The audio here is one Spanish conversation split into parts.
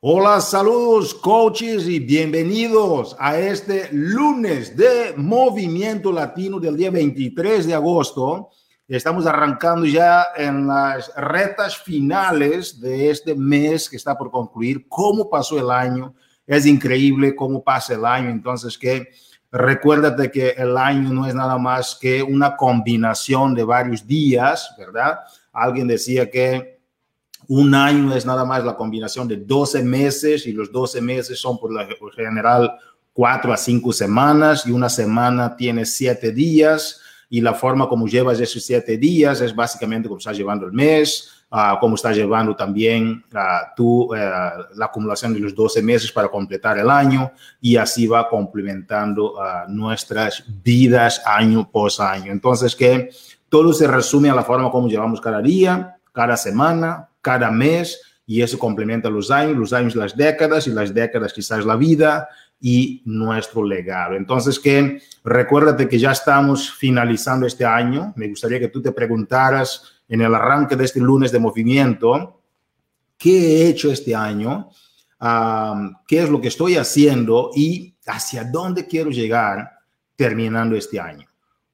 Hola, saludos coaches y bienvenidos a este lunes de Movimiento Latino del día 23 de agosto. Estamos arrancando ya en las retas finales de este mes que está por concluir. ¿Cómo pasó el año? Es increíble cómo pasa el año. Entonces, que recuérdate que el año no es nada más que una combinación de varios días, ¿verdad? Alguien decía que un año es nada más la combinación de 12 meses y los 12 meses son por lo general 4 a 5 semanas y una semana tiene 7 días y la forma como llevas esos 7 días es básicamente como estás llevando el mes, uh, como estás llevando también uh, tú, uh, la acumulación de los 12 meses para completar el año y así va complementando nuestras vidas año por año. Entonces que todo se resume a la forma como llevamos cada día, cada semana, cada mes y eso complementa los años, los años las décadas y las décadas quizás la vida y nuestro legado. Entonces, que recuérdate que ya estamos finalizando este año. Me gustaría que tú te preguntaras en el arranque de este lunes de movimiento, ¿qué he hecho este año? ¿Qué es lo que estoy haciendo y hacia dónde quiero llegar terminando este año?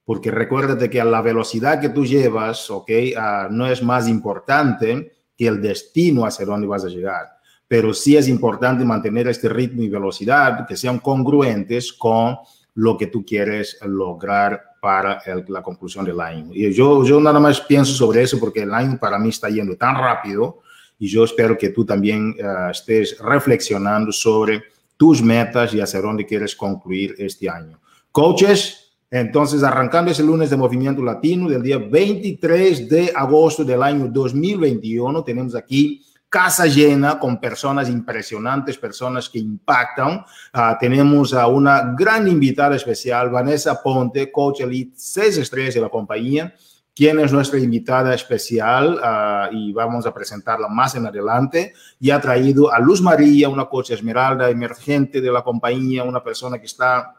Porque recuérdate que a la velocidad que tú llevas, ¿ok? Ah, no es más importante que el destino hacia dónde vas a llegar. Pero sí es importante mantener este ritmo y velocidad que sean congruentes con lo que tú quieres lograr para la conclusión del año. Y yo, yo nada más pienso sobre eso porque el año para mí está yendo tan rápido y yo espero que tú también uh, estés reflexionando sobre tus metas y hacia dónde quieres concluir este año. Coaches, entonces, arrancando ese lunes de Movimiento Latino del día 23 de agosto del año 2021, tenemos aquí casa llena con personas impresionantes, personas que impactan. Uh, tenemos a una gran invitada especial, Vanessa Ponte, coach elite 6 estrellas de la compañía, quien es nuestra invitada especial uh, y vamos a presentarla más en adelante. Y ha traído a Luz María, una coach esmeralda emergente de la compañía, una persona que está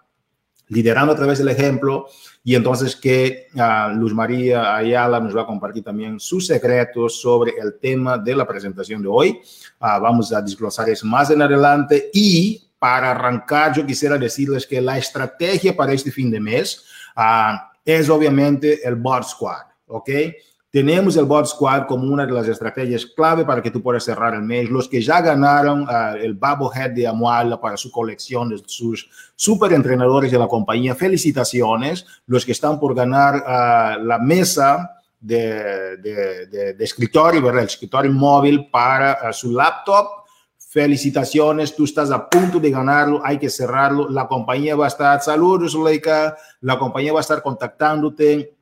liderando a través del ejemplo y entonces que uh, Luz María Ayala nos va a compartir también sus secretos sobre el tema de la presentación de hoy. Uh, vamos a desglosar eso más en adelante y para arrancar yo quisiera decirles que la estrategia para este fin de mes uh, es obviamente el Bot Squad, ¿ok? Tenemos el Bot Squad como una de las estrategias clave para que tú puedas cerrar el mes. Los que ya ganaron uh, el Head de Amuala para su colección de sus super entrenadores de la compañía, felicitaciones. Los que están por ganar uh, la mesa de, de, de, de, escritorio, ¿verdad? El escritorio móvil para uh, su laptop. Felicitaciones, tú estás a punto de ganarlo, hay que cerrarlo. La compañía va a estar, saludos, Leica, la compañía va a estar contactándote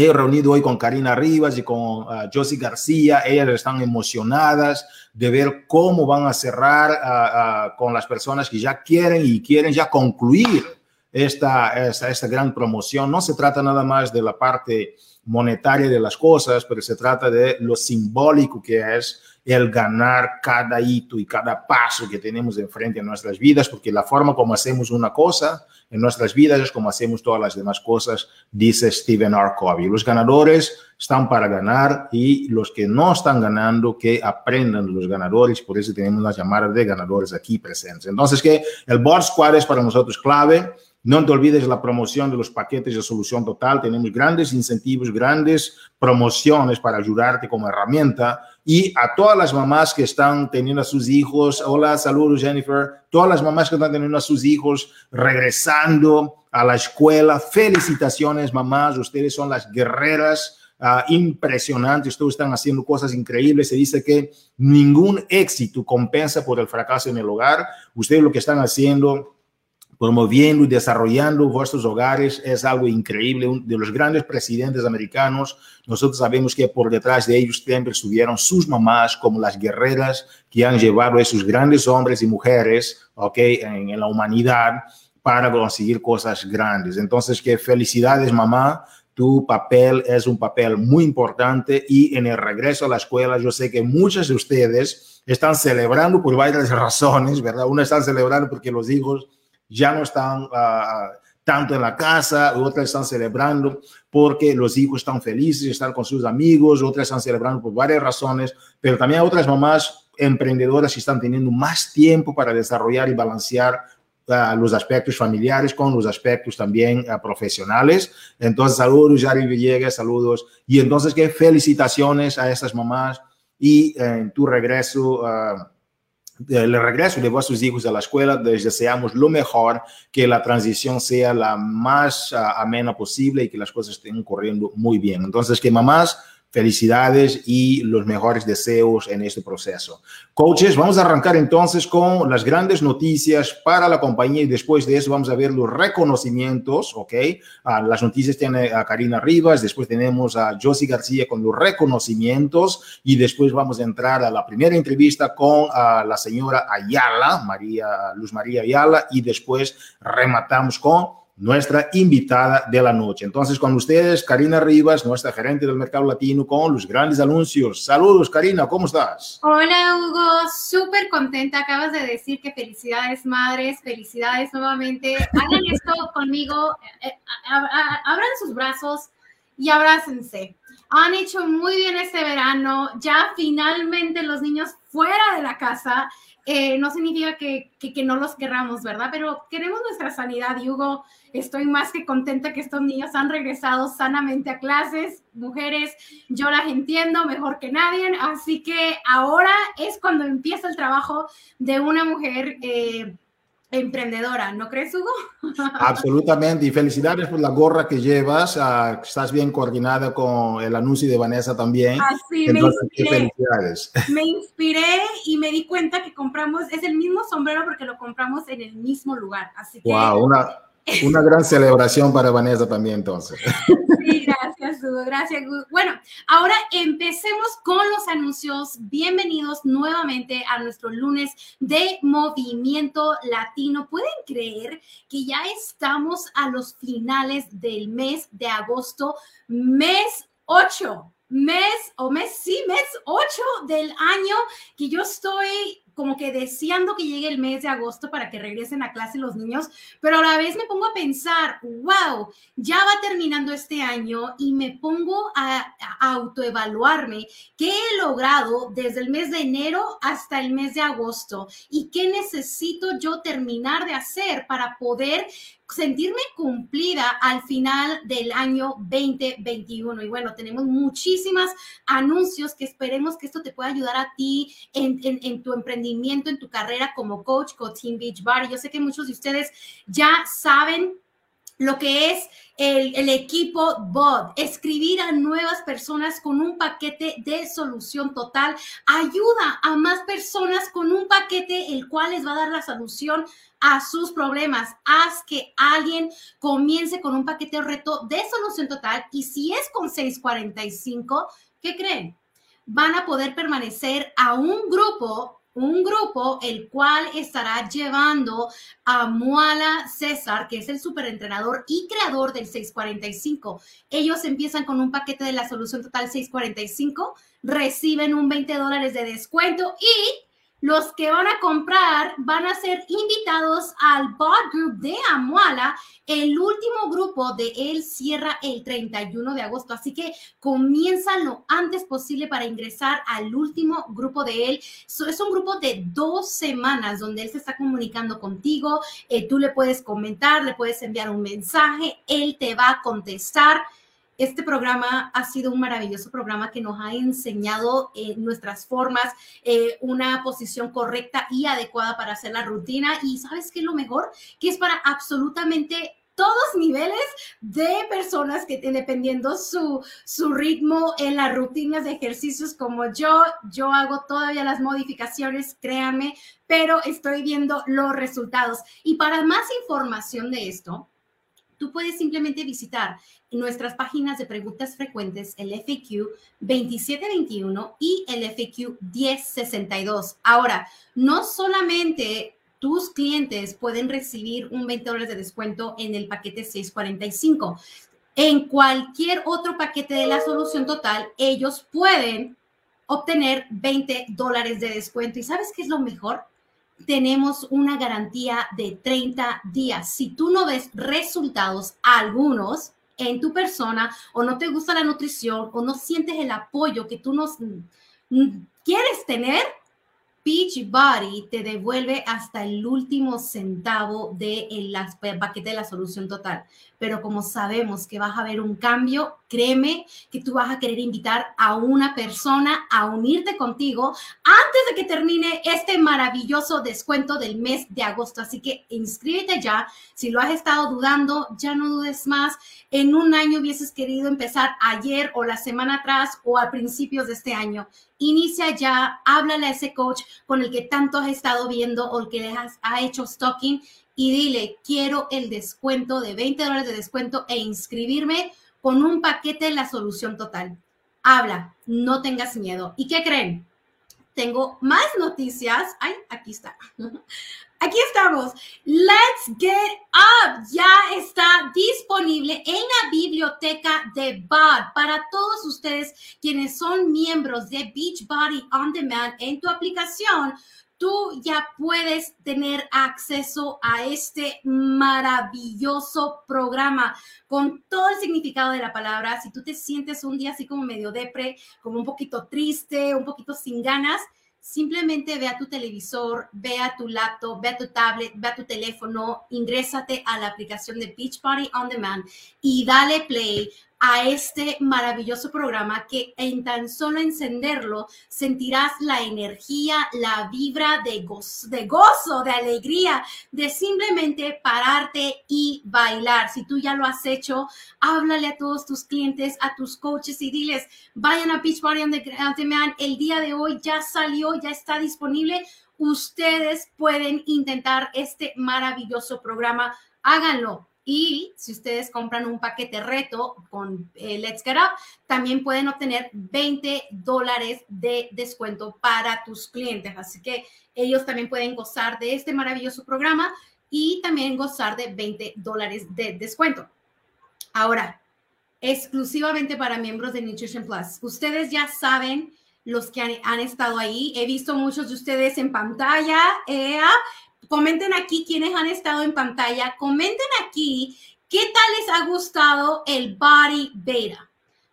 He reunido hoy con Karina Rivas y con uh, Josie García. Ellas están emocionadas de ver cómo van a cerrar uh, uh, con las personas que ya quieren y quieren ya concluir esta, esta, esta gran promoción. No se trata nada más de la parte monetaria de las cosas, pero se trata de lo simbólico que es el ganar cada hito y cada paso que tenemos enfrente en nuestras vidas, porque la forma como hacemos una cosa en nuestras vidas es como hacemos todas las demás cosas, dice Stephen R. Covey. Los ganadores están para ganar y los que no están ganando, que aprendan los ganadores. Por eso tenemos las llamadas de ganadores aquí presentes. Entonces, que el Board Squad es para nosotros clave. No te olvides la promoción de los paquetes de solución total. Tenemos grandes incentivos, grandes promociones para ayudarte como herramienta. Y a todas las mamás que están teniendo a sus hijos, hola, saludos Jennifer, todas las mamás que están teniendo a sus hijos regresando a la escuela, felicitaciones mamás, ustedes son las guerreras Uh, impresionantes, ustedes están haciendo cosas increíbles. Se dice que ningún éxito compensa por el fracaso en el hogar. Ustedes lo que están haciendo promoviendo y desarrollando vuestros hogares es algo increíble. de los grandes presidentes americanos, nosotros sabemos que por detrás de ellos siempre estuvieron sus mamás como las guerreras que han llevado a esos grandes hombres y mujeres, ok, en, en la humanidad para conseguir cosas grandes. Entonces, que felicidades, mamá. Tu papel es un papel muy importante y en el regreso a la escuela, yo sé que muchos de ustedes están celebrando por varias razones, ¿verdad? Uno están celebrando porque los hijos ya no están uh, tanto en la casa, otras están celebrando porque los hijos están felices, están con sus amigos, otras están celebrando por varias razones, pero también otras mamás emprendedoras están teniendo más tiempo para desarrollar y balancear uh, los aspectos familiares con los aspectos también uh, profesionales. Entonces, saludos, Yari Villegas, saludos. Y entonces, qué felicitaciones a estas mamás y eh, en tu regreso. El regreso de vuestros hijos a la escuela, deseamos lo mejor, que la transición sea la más amena posible y que las cosas estén corriendo muy bien. Entonces, que mamás, Felicidades y los mejores deseos en este proceso. Coaches, vamos a arrancar entonces con las grandes noticias para la compañía y después de eso vamos a ver los reconocimientos, ¿ok? Ah, las noticias tiene a Karina Rivas, después tenemos a Josie García con los reconocimientos y después vamos a entrar a la primera entrevista con a la señora Ayala, María, Luz María Ayala, y después rematamos con nuestra invitada de la noche. Entonces, con ustedes, Karina Rivas, nuestra gerente del mercado latino, con los grandes anuncios. Saludos, Karina, ¿cómo estás? Hola, Hugo, súper contenta. Acabas de decir que felicidades, madres, felicidades nuevamente. Hagan esto conmigo, eh, eh, abran sus brazos y abrácense. Han hecho muy bien este verano, ya finalmente los niños fuera de la casa. Eh, no significa que, que, que, no los querramos, ¿verdad? Pero queremos nuestra sanidad y Hugo, Estoy más que contenta que estos niños han regresado sanamente a clases. Mujeres, yo las entiendo mejor que nadie, así que ahora es cuando empieza el trabajo de una mujer. Eh, emprendedora, ¿no crees, Hugo? Absolutamente, y felicidades por la gorra que llevas, uh, estás bien coordinada con el anuncio de Vanessa también. Así, Entonces, me inspiré, felicidades. Me inspiré y me di cuenta que compramos, es el mismo sombrero porque lo compramos en el mismo lugar, así que... Wow, una, una gran celebración para Vanessa también, entonces. Sí, gracias, Hugo. Gracias, Hugo. Bueno, ahora empecemos con los anuncios. Bienvenidos nuevamente a nuestro lunes de Movimiento Latino. ¿Pueden creer que ya estamos a los finales del mes de agosto, mes 8? mes o mes, sí, mes 8 del año que yo estoy como que deseando que llegue el mes de agosto para que regresen a clase los niños, pero a la vez me pongo a pensar, wow, ya va terminando este año y me pongo a, autoevaluarme qué he logrado desde el mes de enero hasta el mes de agosto y qué necesito yo terminar de hacer para poder sentirme cumplida al final del año 2021. Y bueno, tenemos muchísimas anuncios que esperemos que esto te pueda ayudar a ti en, en, tu emprendimiento, en tu carrera como coach con Team Beach Bar. yo sé que muchos de ustedes ya saben lo que es el, equipo BOD, escribir a nuevas personas con un paquete de solución total, ayuda a más personas con un paquete el cual les va a dar la solución a sus problemas. Haz que alguien comience con un paquete de reto de solución total y si es con 645, ¿qué creen? Van a poder permanecer a un grupo un grupo el cual estará llevando a Muala César, que es el superentrenador y creador del 645. Ellos empiezan con un paquete de la solución total 645, reciben un 20 dólares de descuento y los que van a comprar van a ser invitados al bot group de Amuala. El último grupo de él cierra el 31 de agosto, así que comienza lo antes posible para ingresar al último grupo de él. es un grupo de dos semanas donde él se está comunicando contigo. Eh, tú le puedes comentar, le puedes enviar un mensaje, él te va a contestar. Este programa ha sido un maravilloso programa que nos ha enseñado eh, nuestras formas, eh, una posición correcta y adecuada para hacer la rutina. Y sabes qué es lo mejor? Que es para absolutamente todos niveles de personas que dependiendo su, su ritmo en las rutinas de ejercicios como yo, yo hago todavía las modificaciones, créanme, pero estoy viendo los resultados. Y para más información de esto, tú puedes simplemente visitar nuestras páginas de preguntas frecuentes, el FAQ 2721 y el FAQ 1062. Ahora, no solamente tus clientes pueden recibir un 20 dólares de descuento en el paquete 645. En cualquier otro paquete de la solución total, ellos pueden obtener 20 dólares de descuento. ¿Y sabes qué es lo mejor? Tenemos una garantía de 30 días. Si tú no ves resultados algunos en tu persona o no te gusta la nutrición o no sientes el apoyo que tú nos mm, quieres tener, Beachbody te devuelve hasta el último centavo de paquete de la solución total. Pero como sabemos que vas a ver un cambio, créeme que tú vas a querer invitar a una persona a unirte contigo antes de que termine este maravilloso descuento del mes de agosto. Así que inscríbete ya. Si lo has estado dudando, ya no dudes más. En un año hubieses querido empezar ayer o la semana atrás o a principios de este año inicia ya, háblale a ese coach con el que tanto has estado viendo o el que has, ha hecho stalking y dile, quiero el descuento de 20 dólares de descuento e inscribirme con un paquete de la solución total. Habla, no tengas miedo. ¿Y qué creen? Tengo más noticias. Ay, aquí está. Aquí estamos. Let's Get Up ya está disponible en la biblioteca de BOD para todos ustedes quienes son miembros de Beachbody On Demand en tu aplicación. Tú ya puedes tener acceso a este maravilloso programa con todo el significado de la palabra. Si tú te sientes un día así como medio depre, como un poquito triste, un poquito sin ganas, simplemente ve a tu televisor, ve a tu laptop, ve a tu tablet, ve a tu teléfono, ingrésate a la aplicación de Beach Party On Demand y dale play a este maravilloso programa que en tan solo encenderlo sentirás la energía, la vibra de gozo, de gozo, de alegría, de simplemente pararte y bailar. Si tú ya lo has hecho, háblale a todos tus clientes, a tus coaches y diles, vayan a Beach Party on Demand. El día de hoy ya salió, ya está disponible. Ustedes pueden intentar este maravilloso programa. Háganlo y si ustedes compran un paquete reto con eh, Let's Get Up, también pueden obtener 20 dólares de descuento para tus clientes. Así que ellos también pueden gozar de este maravilloso programa y también gozar de 20 dólares de descuento. Ahora, exclusivamente para miembros de Nutrition Plus. Ustedes ya saben los que han, estado ahí. He visto muchos de ustedes en pantalla. Comenten aquí quienes han estado en pantalla. Comenten aquí qué tal les ha gustado el Body Beta.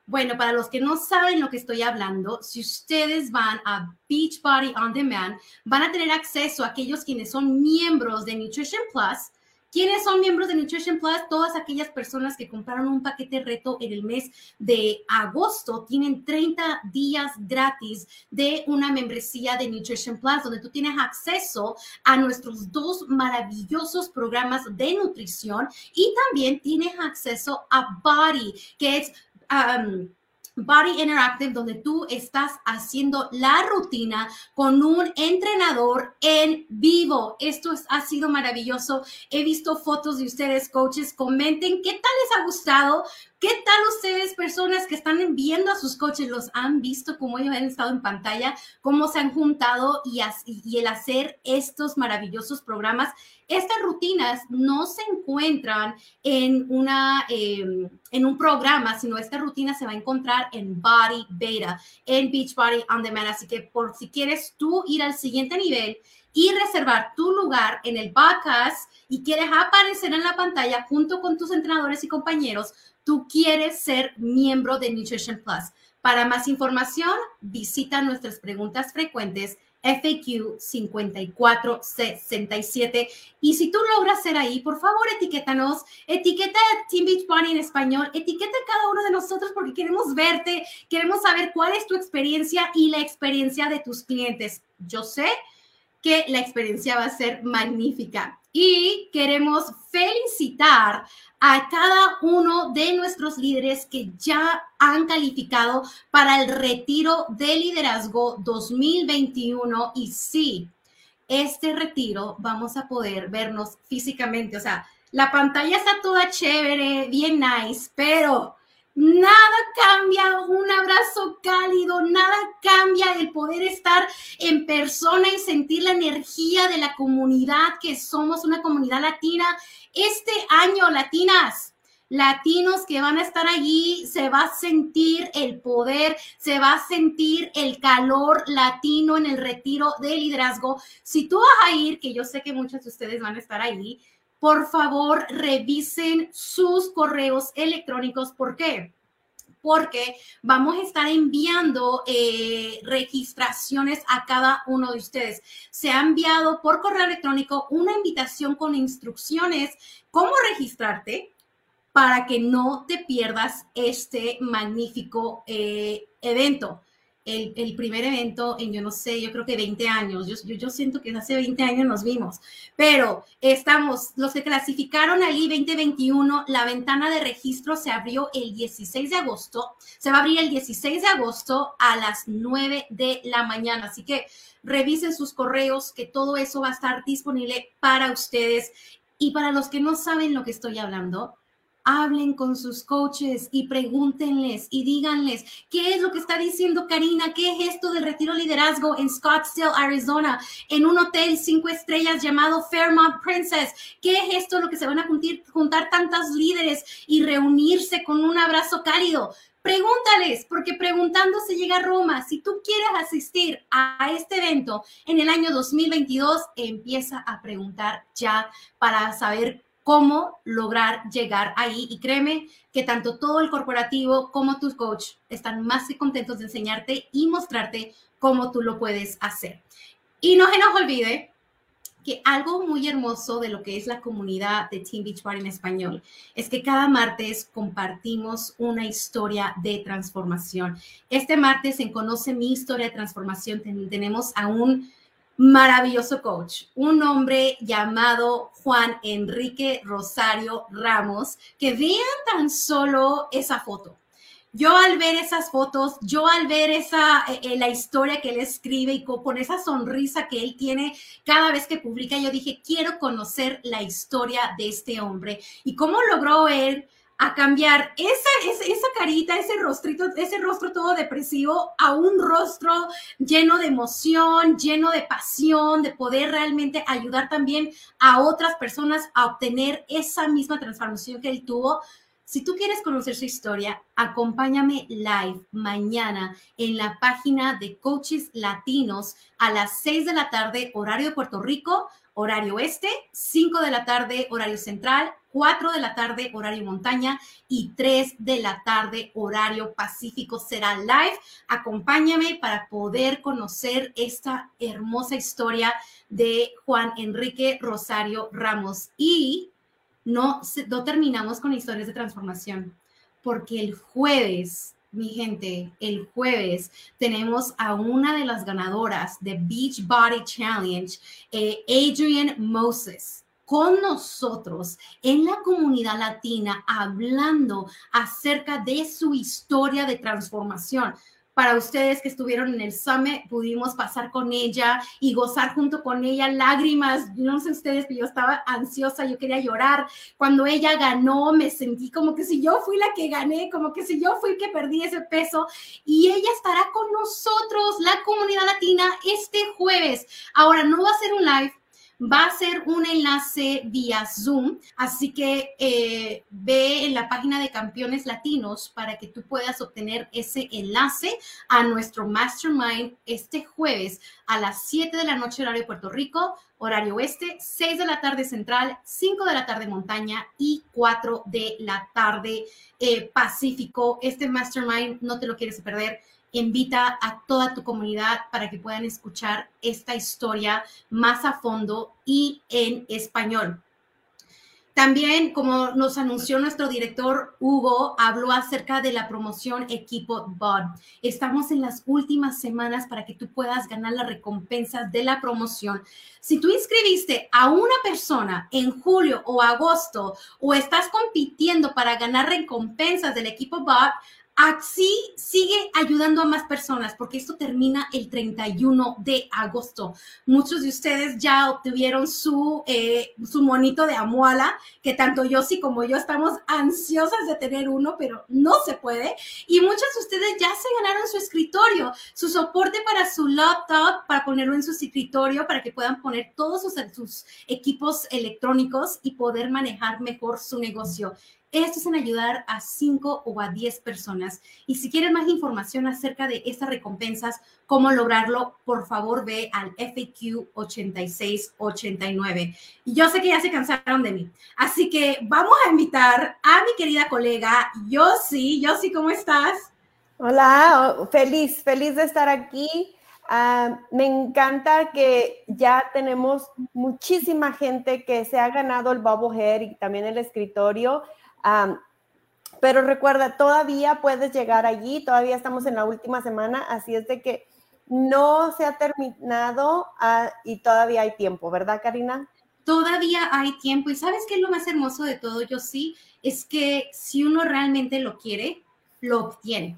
Bueno, para los que no saben lo que estoy hablando, si ustedes van a Beach Body On Demand, van a tener acceso a aquellos quienes son miembros de Nutrition Plus ¿Quiénes son miembros de Nutrition Plus? Todas aquellas personas que compraron un paquete reto en el mes de agosto tienen 30 días gratis de una membresía de Nutrition Plus, donde tú tienes acceso a nuestros dos maravillosos programas de nutrición y también tienes acceso a Body, que es... Um, Body Interactive, donde tú estás haciendo la rutina con un entrenador en vivo. Esto ha sido maravilloso. He visto fotos de ustedes, coaches. Comenten qué tal les ha gustado. ¿Qué tal ustedes, personas que están viendo a sus coaches, los han visto como ellos han estado en pantalla, cómo se han juntado y, y el hacer estos maravillosos programas? Estas rutinas no se encuentran en, una, em, en un programa, sino esta rutina se va a encontrar en Body Beta, en Beach Body On Demand. Así que por si quieres tú ir al siguiente nivel y reservar tu lugar en el podcast y quieres aparecer en la pantalla junto con tus entrenadores y compañeros, tú quieres ser miembro de Nutrition Plus. Para más información, visita nuestras preguntas frecuentes FAQ 5467. Y si tú logras ser ahí, por favor, etiquétanos, etiqueta Team Beach Bunny en español, etiqueta a cada uno de nosotros porque queremos verte, queremos saber cuál es tu experiencia y la experiencia de tus clientes. Yo sé que la experiencia va a ser magnífica y queremos felicitar a cada uno de nuestros líderes que ya han calificado para el retiro de liderazgo 2021 y sí, este retiro vamos a poder vernos físicamente, o sea, la pantalla está toda chévere, bien nice, pero Nada cambia un abrazo cálido, nada cambia el poder estar en persona y sentir la energía de la comunidad que somos una comunidad latina. Este año, latinas, latinos que van a estar allí, se va a sentir el poder, se va a sentir el calor latino en el retiro de liderazgo. Si tú vas a ir, que yo sé que muchos de ustedes van a estar allí, por favor, revisen sus correos electrónicos. ¿Por qué? Porque vamos a estar enviando eh, registraciones a cada uno de ustedes. Se ha enviado por correo electrónico una invitación con instrucciones cómo registrarte para que no te pierdas este magnífico eh, evento el, primer evento en, yo no sé, yo creo que 20 años. Yo, yo, siento que hace 20 años nos vimos, pero estamos, los que clasificaron allí 2021, la ventana de registro se abrió el 16 de agosto, se va a abrir el 16 de agosto a las 9 de la mañana. Así que revisen sus correos, que todo eso va a estar disponible para ustedes. Y para los que no saben lo que estoy hablando, hablen con sus coaches y pregúntenles y díganles qué es lo que está diciendo Karina, qué es esto del retiro liderazgo en Scottsdale, Arizona, en un hotel cinco estrellas llamado Fairmont Princess. ¿Qué es esto lo que se van a juntar, tantos líderes y reunirse con un abrazo cálido? Pregúntales, porque preguntando se llega a Roma. Si tú quieres asistir a este evento en el año 2022, empieza a preguntar ya para saber cómo lograr llegar ahí. Y créeme que tanto todo el corporativo como tus coach están más que contentos de enseñarte y mostrarte cómo tú lo puedes hacer. Y no se nos olvide que algo muy hermoso de lo que es la comunidad de Team Beachbody en español es que cada martes compartimos una historia de transformación. Este martes en Conoce mi historia de transformación tenemos a un maravilloso coach, un hombre llamado Juan Enrique Rosario Ramos, que vean tan solo esa foto. Yo al ver esas fotos, yo al ver esa, eh, eh, la historia que él escribe y con, esa sonrisa que él tiene cada vez que publica, yo dije, quiero conocer la historia de este hombre y cómo logró él a cambiar esa, esa, esa, carita, ese rostrito, ese rostro todo depresivo a un rostro lleno de emoción, lleno de pasión, de poder realmente ayudar también a otras personas a obtener esa misma transformación que él tuvo. Si tú quieres conocer su historia, acompáñame live mañana en la página de Coaches Latinos a las 6 de la tarde, horario de Puerto Rico, horario este, 5 de la tarde, horario central, 4 de la tarde, horario montaña, y 3 de la tarde, horario pacífico. Será live. Acompáñame para poder conocer esta hermosa historia de Juan Enrique Rosario Ramos. Y no, no terminamos con historias de transformación, porque el jueves mi gente, el jueves tenemos a una de las ganadoras de Beach Body Challenge, eh, Adrian Moses con nosotros en la comunidad latina hablando acerca de su historia de transformación. Para ustedes que estuvieron en el summit, pudimos pasar con ella y gozar junto con ella lágrimas. No sé ustedes, pero yo estaba ansiosa, yo quería llorar. Cuando ella ganó, me sentí como que si yo fui la que gané, como que si yo fui que perdí ese peso. Y ella estará con nosotros, la comunidad latina, este jueves. Ahora, no va a ser un live, va a ser un enlace vía Zoom, así que eh, ve en la página de Campeones Latinos para que tú puedas obtener ese enlace a nuestro Mastermind este jueves a las 7 de la noche horario de Puerto Rico, horario oeste, 6 de la tarde central, 5 de la tarde montaña y 4 de la tarde eh, Pacífico. Este Mastermind no te lo quieres perder invita a toda tu comunidad para que puedan escuchar esta historia más a fondo y en español. También, como nos anunció nuestro director Hugo, habló acerca de la promoción Equipo BOD. Estamos en las últimas semanas para que tú puedas ganar las recompensas de la promoción. Si tú inscribiste a una persona en julio o agosto o estás compitiendo para ganar recompensas del Equipo BOD, Así sigue ayudando a más personas porque esto termina el 31 de agosto. Muchos de ustedes ya obtuvieron su, eh, su monito de amuala, que tanto yo sí como yo estamos ansiosas de tener uno, pero no se puede. Y muchos de ustedes ya se ganaron su escritorio, su soporte para su laptop, para ponerlo en su escritorio, para que puedan poner todos sus, sus equipos electrónicos y poder manejar mejor su negocio. Esto es en ayudar a 5 o a 10 personas. Y si quieres más información acerca de estas recompensas, cómo lograrlo, por favor ve al FAQ 8689. Y yo sé que ya se cansaron de mí. Así que vamos a invitar a mi querida colega Yossi. Yossi, ¿cómo estás? Hola, feliz, feliz de estar aquí. Ah, me encanta que ya tenemos muchísima gente que se ha ganado el Hair y también el escritorio. Pero recuerda, todavía puedes llegar allí, todavía estamos en la última semana, así es de que no se ha terminado ah, y todavía hay tiempo, ¿verdad, Karina? Todavía hay tiempo y sabes qué es lo más hermoso de todo, yo sí, es que si uno realmente lo quiere, lo obtiene.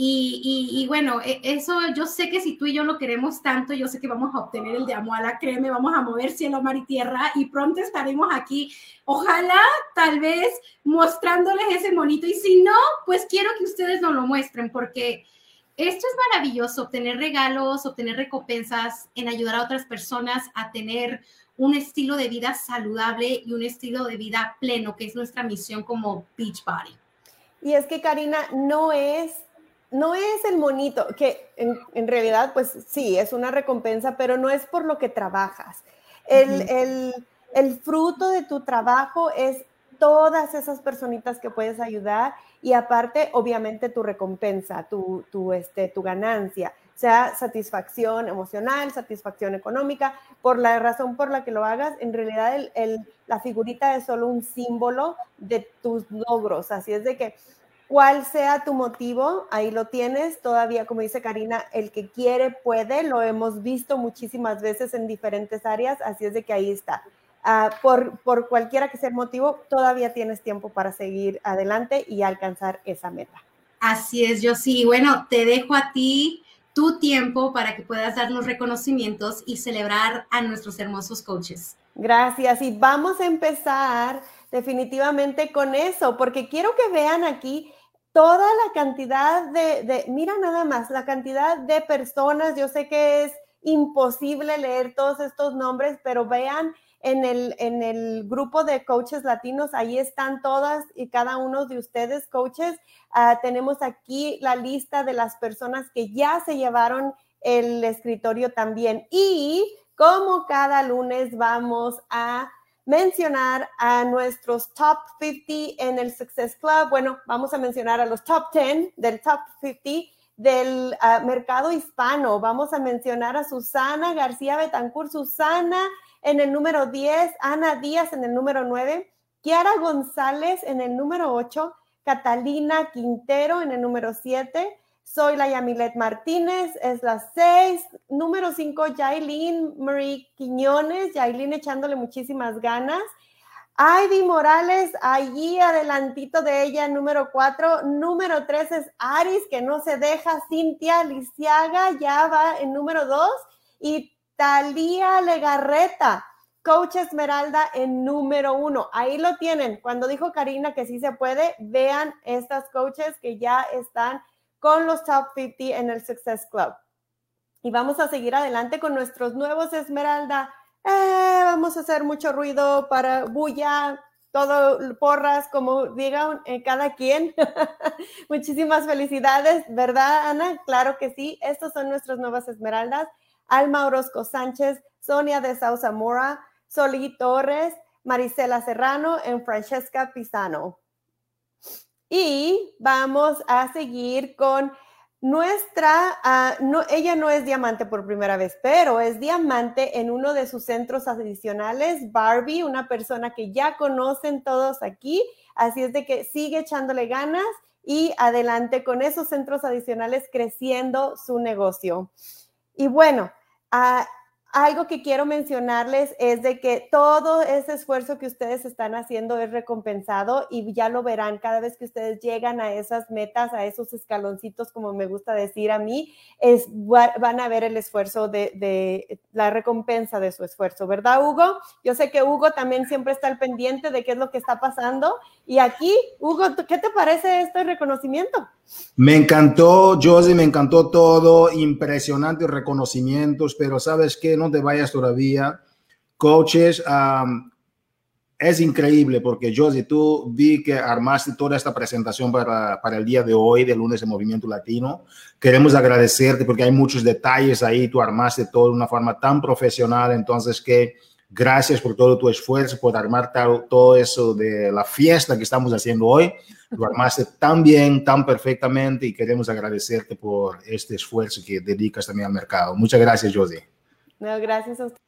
Y, bueno, e, eso yo sé que si tú y yo lo queremos tanto, yo sé que vamos a obtener el de Amuala, créeme, vamos a mover cielo, mar y tierra y pronto estaremos aquí. Ojalá, tal vez, mostrándoles ese monito. Y si no, pues quiero que ustedes nos lo muestren porque esto es maravilloso, obtener regalos, obtener recompensas en ayudar a otras personas a tener un estilo de vida saludable y un estilo de vida pleno, que es nuestra misión como Beachbody. Y es que, Karina, no es no es el monito, que en, realidad, pues sí, es una recompensa, pero no es por lo que trabajas. El, fruto de tu trabajo es todas esas personitas que puedes ayudar y aparte, obviamente, tu recompensa, tu, tu, este, tu ganancia, sea satisfacción emocional, satisfacción económica, por la razón por la que lo hagas, en realidad la figurita es solo un símbolo de tus logros, así es de que cuál sea tu motivo, ahí lo tienes. Todavía, como dice Karina, el que quiere puede, lo hemos visto muchísimas veces en diferentes áreas, así es de que ahí está. Ah, por, por cualquiera que sea el motivo, todavía tienes tiempo para seguir adelante y alcanzar esa meta. Así es, yo sí. Bueno, te dejo a ti tu tiempo para que puedas dar los reconocimientos y celebrar a nuestros hermosos coaches. Gracias. Y vamos a empezar definitivamente con eso, porque quiero que vean aquí toda la cantidad de, mira nada más, la cantidad de personas, yo sé que es imposible leer todos estos nombres, pero vean en el, en el grupo de coaches latinos, ahí están todas y cada uno de ustedes, coaches. Ah, tenemos aquí la lista de las personas que ya se llevaron el escritorio también. Y como cada lunes vamos a mencionar a nuestros top 50 en el Success Club. Bueno, vamos a mencionar a los top 10 del top 50 del ah, mercado hispano. Vamos a mencionar a Susana García Betancourt, Susana en el número 10, Ana Díaz en el número 9, Kiara González en el número 8, Catalina Quintero en el número 7, soy la Yamilet Martínez, es la 6. Número 5, Yailin Marie Quiñones. Yailin echándole muchísimas ganas. Ivy Morales, allí adelantito de ella, número 4. Número 3 es Aris, que no se deja. Cintia Lisiaga ya va en número 2. Y Talía Legarreta, Coach Esmeralda en número 1. Ahí lo tienen. Cuando dijo Karina que sí se puede, vean estas coaches que ya están con los Top 50 en el Success Club. Y vamos a seguir adelante con nuestros nuevos Esmeralda. Eh, vamos a hacer mucho ruido para bulla, todo porras, como digan eh, cada quien. Muchísimas felicidades, ¿verdad, Ana? Claro que sí. Estos son nuestros nuevos Esmeraldas. Alma Orozco Sánchez, Sonia de Sauza Mora, Soli Torres, Marisela Serrano y Francesca Pisano. Y vamos a seguir con nuestra, ah, no, ella no es diamante por primera vez, pero es diamante en uno de sus centros adicionales, Barbie, una persona que ya conocen todos aquí, así es de que sigue echándole ganas y adelante con esos centros adicionales creciendo su negocio. Y bueno, uh, algo que quiero mencionarles es de que todo ese esfuerzo que ustedes están haciendo es recompensado y ya lo verán cada vez que ustedes llegan a esas metas, a esos escaloncitos, como me gusta decir a mí, es, van a ver el esfuerzo de, de la recompensa de su esfuerzo, ¿verdad, Hugo? Yo sé que Hugo también siempre está al pendiente de qué es lo que está pasando. Y aquí, Hugo, ¿qué te parece este reconocimiento? Me encantó, Josie, me encantó todo, impresionantes reconocimientos, pero sabes que no te vayas todavía. Coaches, es increíble porque Josie, tú vi que armaste toda esta presentación para, para el día de hoy, del lunes de Movimiento Latino. Queremos agradecerte porque hay muchos detalles ahí, tú armaste todo de una forma tan profesional, entonces que gracias por todo tu esfuerzo, por armar todo eso de la fiesta que estamos haciendo hoy. Lo armaste tan bien, tan perfectamente y queremos agradecerte por este esfuerzo que dedicas también al mercado. Muchas gracias, Josie. No, gracias a usted.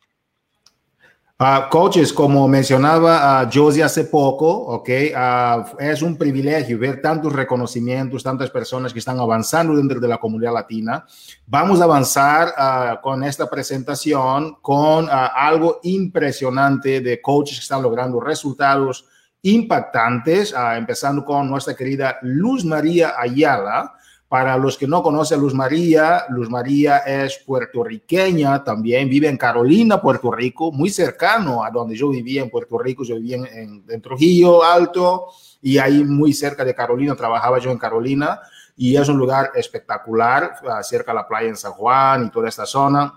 Uh, coaches, como mencionaba uh, Josie hace poco, okay, uh, es un privilegio ver tantos reconocimientos, tantas personas que están avanzando dentro de la comunidad latina. Vamos a avanzar con esta presentación con algo impresionante de coaches que están logrando resultados impactantes, empezando con nuestra querida Luz María Ayala. Para los que no conocen Luz María, Luz María es puertorriqueña también, vive en Carolina, Puerto Rico, muy cercano a donde yo vivía en Puerto Rico, yo vivía en, Trujillo Alto y ahí muy cerca de Carolina, trabajaba yo en Carolina y es un lugar espectacular, ah, cerca de la playa en San Juan y toda esta zona.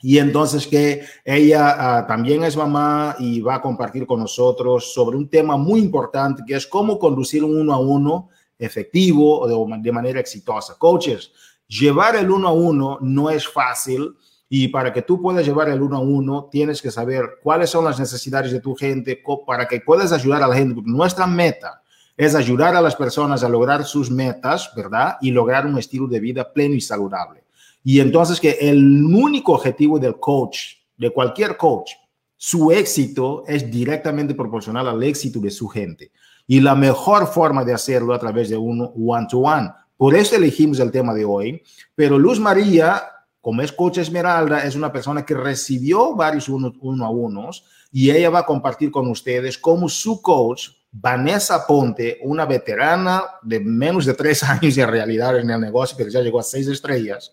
Y entonces que ella uh, también es mamá y va a compartir con nosotros sobre un tema muy importante que es cómo conducir un uno a uno efectivo o de, manera exitosa. Coaches, llevar el uno a uno no es fácil y para que tú puedas llevar el uno a uno tienes que saber cuáles son las necesidades de tu gente para que puedas ayudar a la gente. Nuestra meta es ayudar a las personas a lograr sus metas, ¿verdad? Y lograr un estilo de vida pleno y saludable. Y entonces que el único objetivo del coach, de cualquier coach, su éxito es directamente proporcional al éxito de su gente. Y la mejor forma de hacerlo a través de un one-to-one. Por eso elegimos el tema de hoy. Pero Luz María, como es coach Esmeralda, es una persona que recibió varios uno, a unos y ella va a compartir con ustedes cómo su coach, Vanessa Ponte, una veterana de menos de tres años en realidad en el negocio, pero ya llegó a seis estrellas,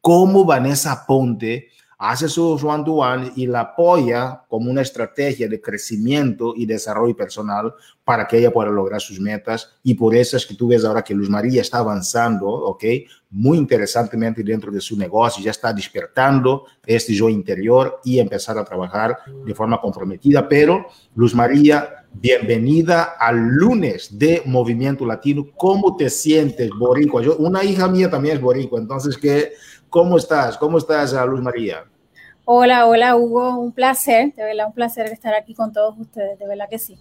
cómo Vanessa Ponte hace su one-to-one y la apoya como una estrategia de crecimiento y desarrollo personal para que ella pueda lograr sus metas. Y por eso es que tú ves ahora que Luz María está avanzando, ¿ok? Muy interesantemente dentro de su negocio, ya está despertando este yo interior y empezar a trabajar de forma comprometida. Pero, Luz María, bienvenida al lunes de Movimiento Latino. ¿Cómo te sientes, Boricua? Yo, una hija mía también es Boricua, entonces, ¿qué, ¿cómo estás? ¿Cómo estás, Luz María? Hola, hola Hugo, un placer, de verdad un placer estar aquí con todos ustedes, de verdad que sí.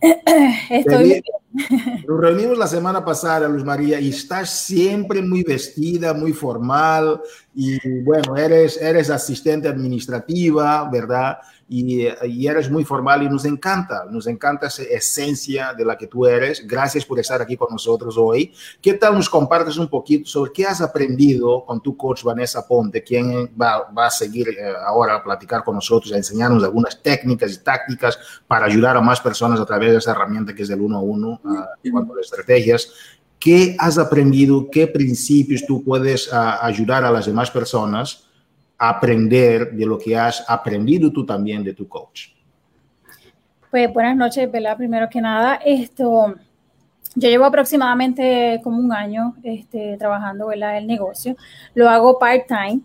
Estoy Nos reunimos la semana pasada, Luz María, y estás siempre muy vestida, muy formal, y bueno, eres, eres asistente administrativa, ¿verdad? Y, eres muy formal y nos encanta, nos encanta esa esencia de la que tú eres. Gracias por estar aquí con nosotros hoy. ¿Qué tal nos compartes un poquito sobre qué has aprendido con tu coach Vanessa Ponte, quien va, va a seguir eh, ahora a platicar con nosotros, a enseñarnos algunas técnicas y tácticas para ayudar a más personas a través de esa herramienta que es del uno a uno, en cuanto a estrategias? ¿Qué has aprendido? ¿Qué principios tú puedes uh, ayudar a las demás personas? Aprender de lo que has aprendido tú también de tu coach. Pues buenas noches, ¿verdad? Primero que nada, esto, yo llevo aproximadamente como un año este, trabajando, ¿verdad? El negocio. Lo hago part-time,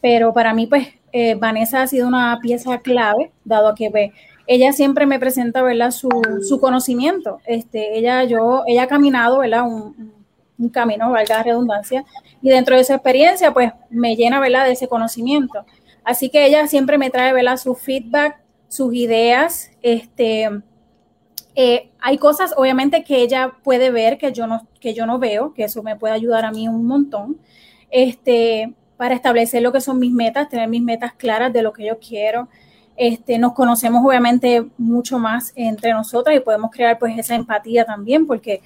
pero para mí, pues, eh, Vanessa ha sido una pieza clave, dado que pues, ella siempre me presenta, ¿verdad? Su, su conocimiento. Este, ella, yo, ella ha caminado, ¿verdad? Un, un camino, valga la redundancia, y dentro de esa experiencia, pues me llena, ¿verdad?, de ese conocimiento. Así que ella siempre me trae, ¿verdad?, su feedback, sus ideas, este, eh, hay cosas, obviamente, que ella puede ver que yo no, que yo no veo, que eso me puede ayudar a mí un montón, este, para establecer lo que son mis metas, tener mis metas claras de lo que yo quiero. Este, nos conocemos obviamente mucho más entre nosotras y podemos crear pues esa empatía también, porque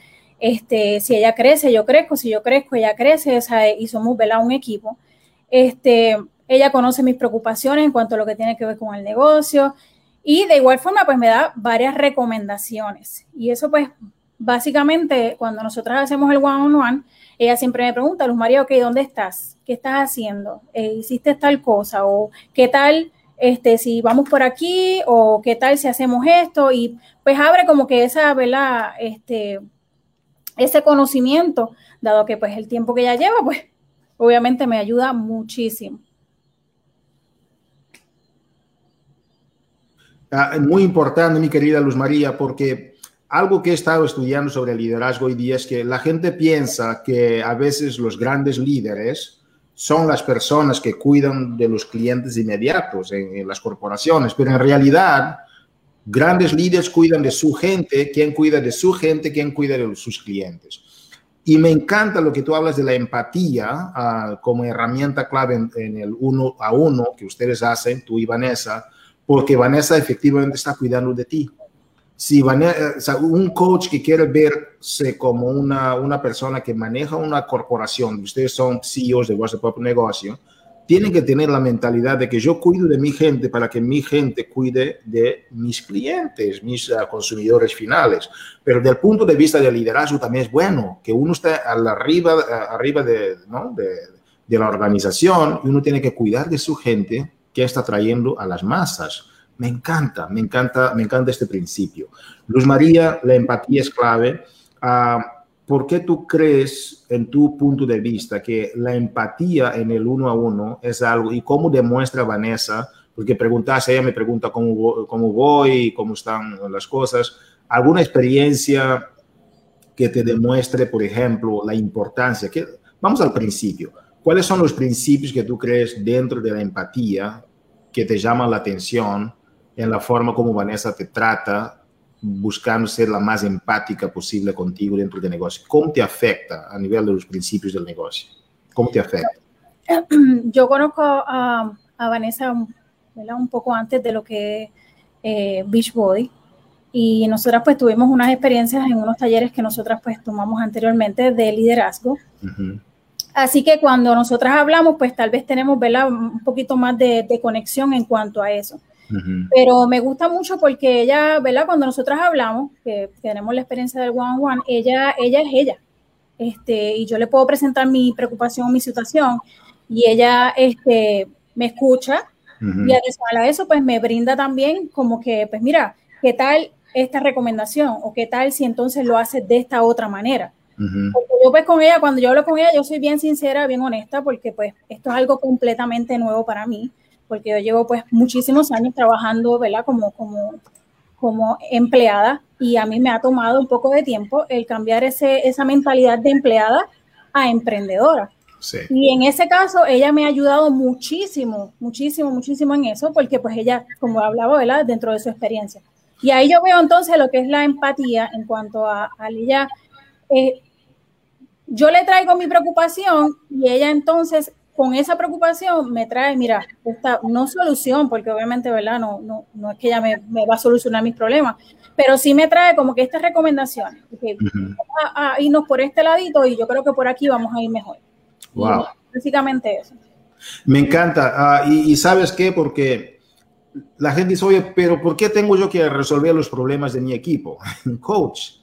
este, si ella crece, yo crezco, si yo crezco, ella crece, y somos un equipo. Este, ella conoce mis preocupaciones en cuanto a lo que tiene que ver con el negocio y de igual forma pues me da varias recomendaciones. Y eso pues básicamente cuando nosotras hacemos el one-on-one, ella siempre me pregunta, Luz María, ok, ¿dónde estás? ¿Qué estás haciendo? Eh, ¿Hiciste tal cosa? ¿O qué tal este, si vamos por aquí? ¿O qué tal si hacemos esto? Y pues abre como que esa, ¿verdad? Este, ese conocimiento, dado que pues el tiempo que ella lleva, pues obviamente me ayuda muchísimo. Ah, muy importante, mi querida Luz María, porque algo que he estado estudiando sobre el liderazgo hoy día es que la gente piensa que a veces los grandes líderes son las personas que cuidan de los clientes inmediatos en, las corporaciones, pero en realidad grandes líderes cuidan de su gente, quién cuida de su gente, quién cuida de sus clientes. Y me encanta lo que tú hablas de la empatía ah, como herramienta clave en, el uno a uno que ustedes hacen, tú y Vanessa, porque Vanessa efectivamente está cuidando de ti. Si Vanessa, un coach que quiere verse como una, una persona que maneja una corporación, ustedes son CEOs de vuestro propio negocio, tienen que tener la mentalidad de que yo cuido de mi gente para que mi gente cuide de mis clientes, mis uh, consumidores finales. Pero desde el punto de vista del liderazgo también es bueno que uno esté arriba, arriba de, ¿no? de, de, la organización y uno tiene que cuidar de su gente que está trayendo a las masas. Me encanta, me encanta, me encanta este principio. Luz María, la empatía es clave. Uh, ¿por qué tú crees, en tu punto de vista, que la empatía en el uno a uno es algo, y cómo demuestra Vanessa, porque preguntaste, ella me pregunta cómo, cómo voy, cómo están las cosas, alguna experiencia que te demuestre, por ejemplo, la importancia, que, vamos al principio, ¿cuáles son los principios que tú crees dentro de la empatía que te llaman la atención en la forma como Vanessa te trata buscando ser la más empática posible contigo dentro del negocio. ¿Cómo te afecta a nivel de los principios del negocio? ¿Cómo te afecta? Yo conozco a, Vanessa un poco antes de lo que eh, Beachbody y nosotras pues tuvimos unas experiencias en unos talleres que nosotras pues tomamos anteriormente de liderazgo. Así que cuando nosotras hablamos pues tal vez tenemos ¿verdad? un poquito más de, de conexión en cuanto a eso. Pero me gusta mucho porque ella, ¿verdad? Cuando nosotras hablamos, que tenemos la experiencia del one-on-one, ella, ella es ella. Este, y yo le puedo presentar mi preocupación, mi situación, y ella este, me escucha. Y adicional a eso, pues me brinda también como que, pues mira, ¿qué tal esta recomendación? ¿O qué tal si entonces lo haces de esta otra manera? Porque yo pues con ella, cuando yo hablo con ella, yo soy bien sincera, bien honesta, porque pues esto es algo completamente nuevo para mí porque yo llevo pues muchísimos años trabajando, ¿verdad? Como, como, como empleada y a mí me ha tomado un poco de tiempo el cambiar ese, esa mentalidad de empleada a emprendedora. Sí. Y en ese caso, ella me ha ayudado muchísimo, muchísimo, muchísimo en eso, porque pues ella, como hablaba, ¿verdad? Dentro de su experiencia. Y ahí yo veo entonces lo que es la empatía en cuanto a, a ella. Eh, yo le traigo mi preocupación y ella entonces con esa preocupación me trae, mira, esta no solución, porque obviamente, ¿verdad? No, no, no es que ella me, va a solucionar mis problemas, pero sí me trae como que esta recomendación, que a, irnos por este ladito y yo creo que por aquí vamos a ir mejor. Wow. básicamente eso. Me encanta. Ah, y, y, sabes qué, porque la gente dice, oye, pero ¿por qué tengo yo que resolver los problemas de mi equipo? Coach,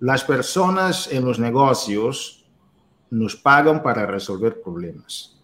las personas en los negocios nos pagan para resolver problemas.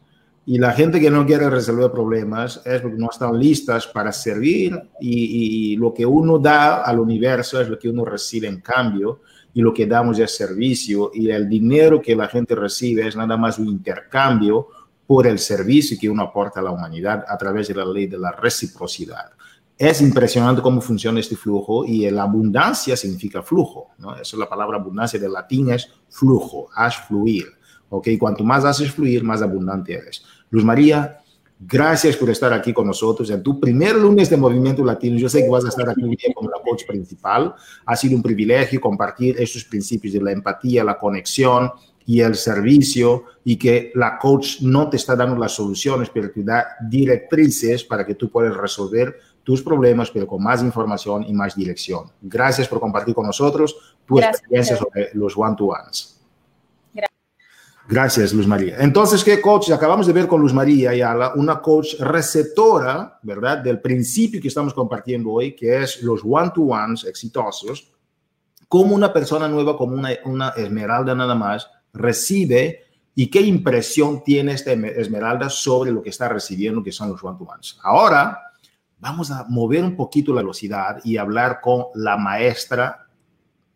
Y la gente que no quiere resolver problemas es porque no están listas para servir y, lo que uno da al universo es lo que uno recibe en cambio y lo que damos es servicio y el dinero que la gente recibe es nada más un intercambio por el servicio que uno aporta a la humanidad a través de la ley de la reciprocidad. Es impresionante cómo funciona este flujo y la abundancia significa flujo. ¿no? Eso es la palabra abundancia del latín, es flujo, haz fluir. ¿ok? Cuanto más haces fluir, más abundante eres. Luz María, gracias por estar aquí con nosotros en tu primer lunes de Movimiento Latino. Yo sé que vas a estar aquí como la coach principal. Ha sido un privilegio compartir estos principios de la empatía, la conexión y el servicio y que la coach no te está dando las soluciones, pero te da directrices para que tú puedas resolver tus problemas, pero con más información y más dirección. Gracias por compartir con nosotros tu experiencia sobre los one-to-ones. Gracias, Luz María. Entonces, ¿qué coach? Acabamos de ver con Luz María Ayala, una coach receptora, ¿verdad? Del principio que estamos compartiendo hoy, que es los one-to-ones exitosos, como una persona nueva, como una, una esmeralda nada más, recibe y qué impresión tiene esta esmeralda sobre lo que está recibiendo, que son los one-to-ones. Ahora, vamos a mover un poquito la velocidad y hablar con la maestra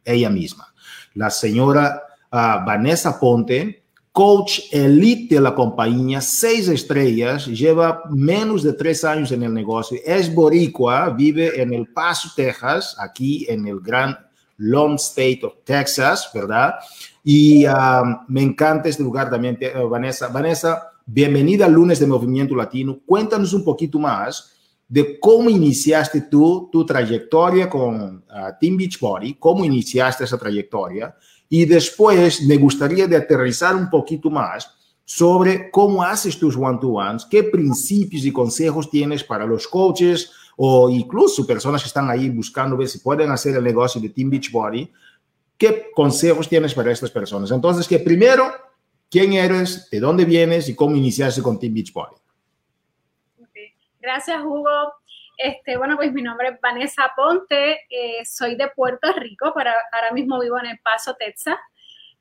ella misma, la señora uh, Vanessa Ponte, coach elite de la compañía, seis estrellas, lleva menos de tres años en el negocio, es boricua, vive en El Paso, Texas, aquí en el gran Lone State of Texas, ¿verdad? Y um, me encanta este lugar también, Vanessa. Vanessa, bienvenida al lunes de Movimiento Latino. Cuéntanos un poquito más de cómo iniciaste tú tu trayectoria con uh, Team Beachbody, cómo iniciaste esa trayectoria y después me gustaría de aterrizar un poquito más sobre cómo haces tus one-to-ones, qué principios y consejos tienes para los coaches o incluso personas que están ahí buscando ver si pueden hacer el negocio de Team Beachbody. ¿Qué consejos tienes para estas personas? Entonces, que primero, ¿quién eres? ¿De dónde vienes? ¿Y cómo iniciaste con Team Beachbody? Gracias, Hugo. Este, bueno, pues mi nombre es Vanessa Ponte, eh, soy de Puerto Rico, pero ahora mismo vivo en El Paso, Texas.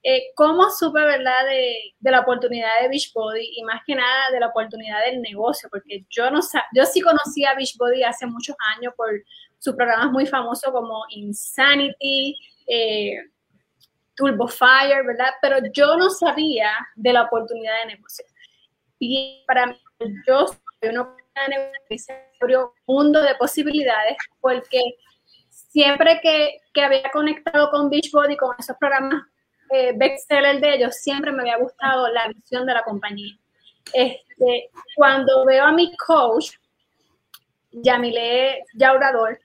Eh, ¿Cómo supe, verdad, de, de, la oportunidad de Beachbody y más que nada de la oportunidad del negocio? Porque yo, no yo sí conocía a Beachbody hace muchos años por sus programas muy famosos como Insanity, eh, Turbo Fire, ¿verdad? Pero yo no sabía de la oportunidad de negocio. Y para mí, yo soy una abrió un mundo de posibilidades porque siempre que, que había conectado con Beachbody, con esos programas eh, bestseller de ellos, siempre me había gustado la visión de la compañía. Este, cuando veo a mi coach, Yamile Yaurador,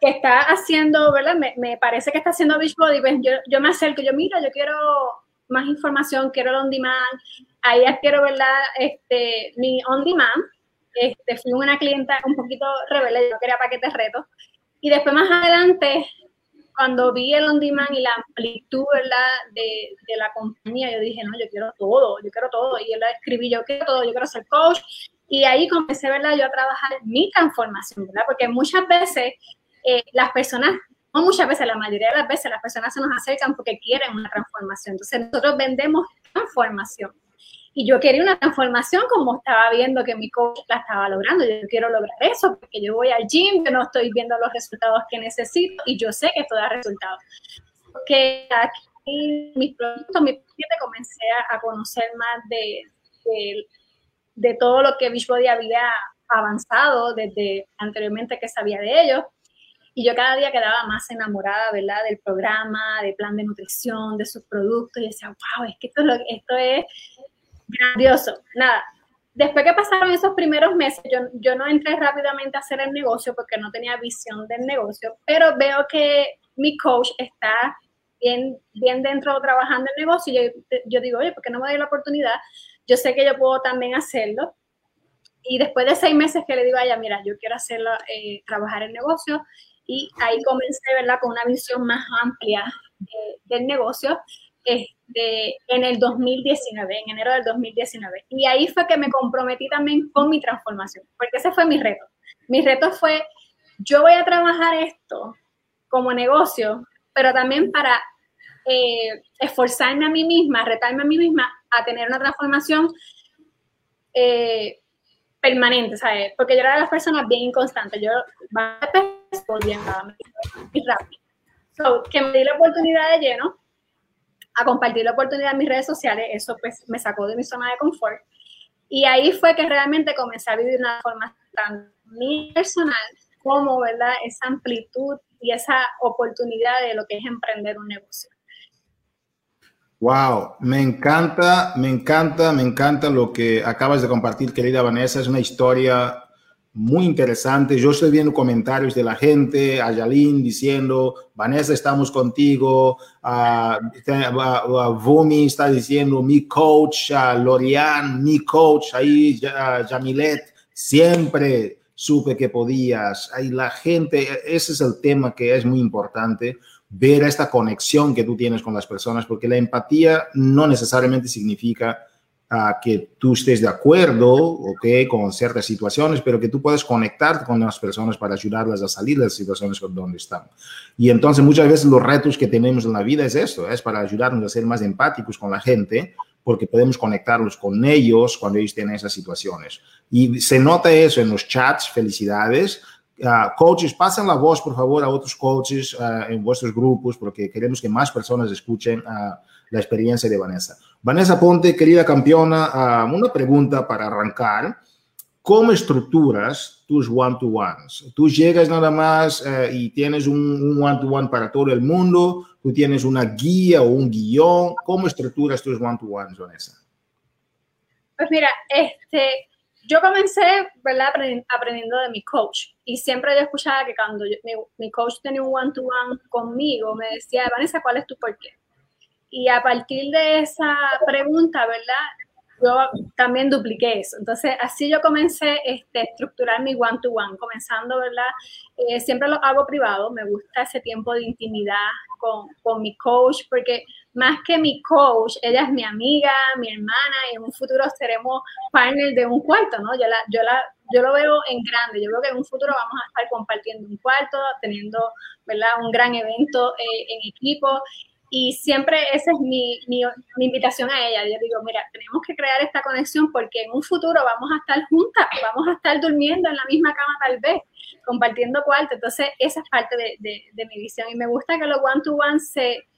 que está haciendo, ¿verdad? Me, me, parece que está haciendo Beachbody, pues yo, yo me acerco, yo mira, yo quiero más información, quiero el on demand, ahí quiero, ¿verdad? Este, mi on demand, este, fui una clienta un poquito rebelde, yo quería paquetes retos. Y después más adelante, cuando vi el on demand y la amplitud. De, la compañía, yo dije, no, yo quiero todo, yo quiero todo. Y yo le escribí, yo quiero todo, yo quiero ser coach. Y ahí comencé, ¿verdad? Yo a trabajar mi transformación. Porque muchas veces eh, las personas, no muchas veces, la mayoría de las veces las personas se nos acercan porque quieren una transformación. Entonces nosotros vendemos transformación. Y yo quería una transformación como estaba viendo que mi coach la estaba logrando. Yo quiero lograr eso porque yo voy al gym, yo no estoy viendo los resultados que necesito y yo sé que esto da resultados. Que aquí mis productos, mi cliente, comencé a, conocer más de, de, de, todo lo que Beachbody había avanzado desde anteriormente que sabía de ellos. Y yo cada día quedaba más enamorada, ¿verdad? Del programa, del plan de nutrición, de sus productos. Y decía, wow, es que esto es, lo, esto es Grandioso. Nada. Después que pasaron esos primeros meses, yo, yo no entré rápidamente a hacer el negocio porque no tenía visión del negocio, pero veo que mi coach está bien, bien dentro trabajando el negocio y yo, yo digo, oye, ¿por qué no me doy la oportunidad? Yo sé que yo puedo también hacerlo. Y después de seis meses que le digo a ella, mira, yo quiero hacerlo, eh, trabajar el negocio, y ahí comencé, ¿verdad?, con una visión más amplia eh, del negocio este, en el 2019, en enero del 2019. Y ahí fue que me comprometí también con mi transformación, porque ese fue mi reto. Mi reto fue, yo voy a trabajar esto como negocio, pero también para eh, esforzarme a mí misma, retarme a mí misma a tener una transformación eh, permanente, ¿sabes? Porque yo era de las personas bien inconstantes. Yo volvía muy rápido. So, que me di la oportunidad de lleno a compartir la oportunidad en mis redes sociales, eso pues me sacó de mi zona de confort. Y ahí fue que realmente comencé a vivir una forma tan personal como, ¿verdad? Esa amplitud y esa oportunidad de lo que es emprender un negocio. Wow, me encanta, me encanta, me encanta lo que acabas de compartir, querida Vanessa. Es una historia muy interesante. Yo estoy viendo comentarios de la gente, Ayalín diciendo, Vanessa, estamos contigo, uh, Vumi está diciendo, mi coach, uh, Lorian, mi coach, ahí Jamilet, siempre supe que podías. Ahí la gente, ese es el tema que es muy importante, ver esta conexión que tú tienes con las personas, porque la empatía no necesariamente significa que tú estés de acuerdo, ¿ok? Con ciertas situaciones, pero que tú puedas conectarte con las personas para ayudarlas a salir de las situaciones donde están. Y entonces muchas veces los retos que tenemos en la vida es esto, es para ayudarnos a ser más empáticos con la gente, porque podemos conectarlos con ellos cuando ellos tienen esas situaciones. Y se nota eso en los chats, felicidades. Uh, coaches, pasen la voz, por favor, a otros coaches uh, en vuestros grupos, porque queremos que más personas escuchen a la experiencia de Vanessa. Vanessa Ponte, querida campeona, ah, una pregunta para arrancar. ¿Cómo estructuras tus one-to-ones? ¿Tú llegas nada más eh, y tienes un one-to-one para todo el mundo? ¿Tú tienes una guía o un guion? ¿Cómo estructuras tus one-to-ones, Vanessa? Pues mira, este, yo comencé, ¿verdad? Aprendiendo de mi coach y siempre yo escuchaba que cuando mi, coach tenía un one-to-one conmigo, me decía, Vanessa, ¿cuál es tu por qué? Y a partir de esa pregunta, ¿verdad? Yo también dupliqué eso. Entonces, así yo comencé este, a estructurar mi one-to-one, comenzando, ¿verdad? Eh, siempre lo hago privado, me gusta ese tiempo de intimidad con, con mi coach, porque más que mi coach, ella es mi amiga, mi hermana, y en un futuro seremos partners de un cuarto, ¿no? Yo, la, yo, la, yo lo veo en grande, yo creo que en un futuro vamos a estar compartiendo un cuarto, teniendo, ¿verdad? Un gran evento eh, en equipo y siempre esa es mi, mi, invitación a ella. Yo digo, mira, tenemos que crear esta conexión porque en un futuro vamos a estar juntas, vamos a estar durmiendo en la misma cama tal vez, compartiendo cuarto. Entonces, esa es parte de, de, mi visión. Y me gusta que los one-to-one se,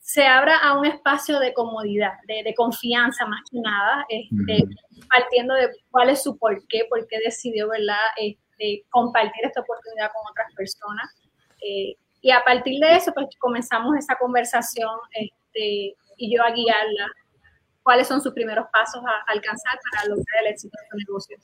se abra a un espacio de comodidad, de, de confianza más que nada, este, partiendo de cuál es su por qué, por qué decidió, ¿verdad?, este, compartir esta oportunidad con otras personas. Eh, y a partir de eso, pues comenzamos esa conversación este, y yo a guiarla cuáles son sus primeros pasos a alcanzar para lograr el éxito de su negocio.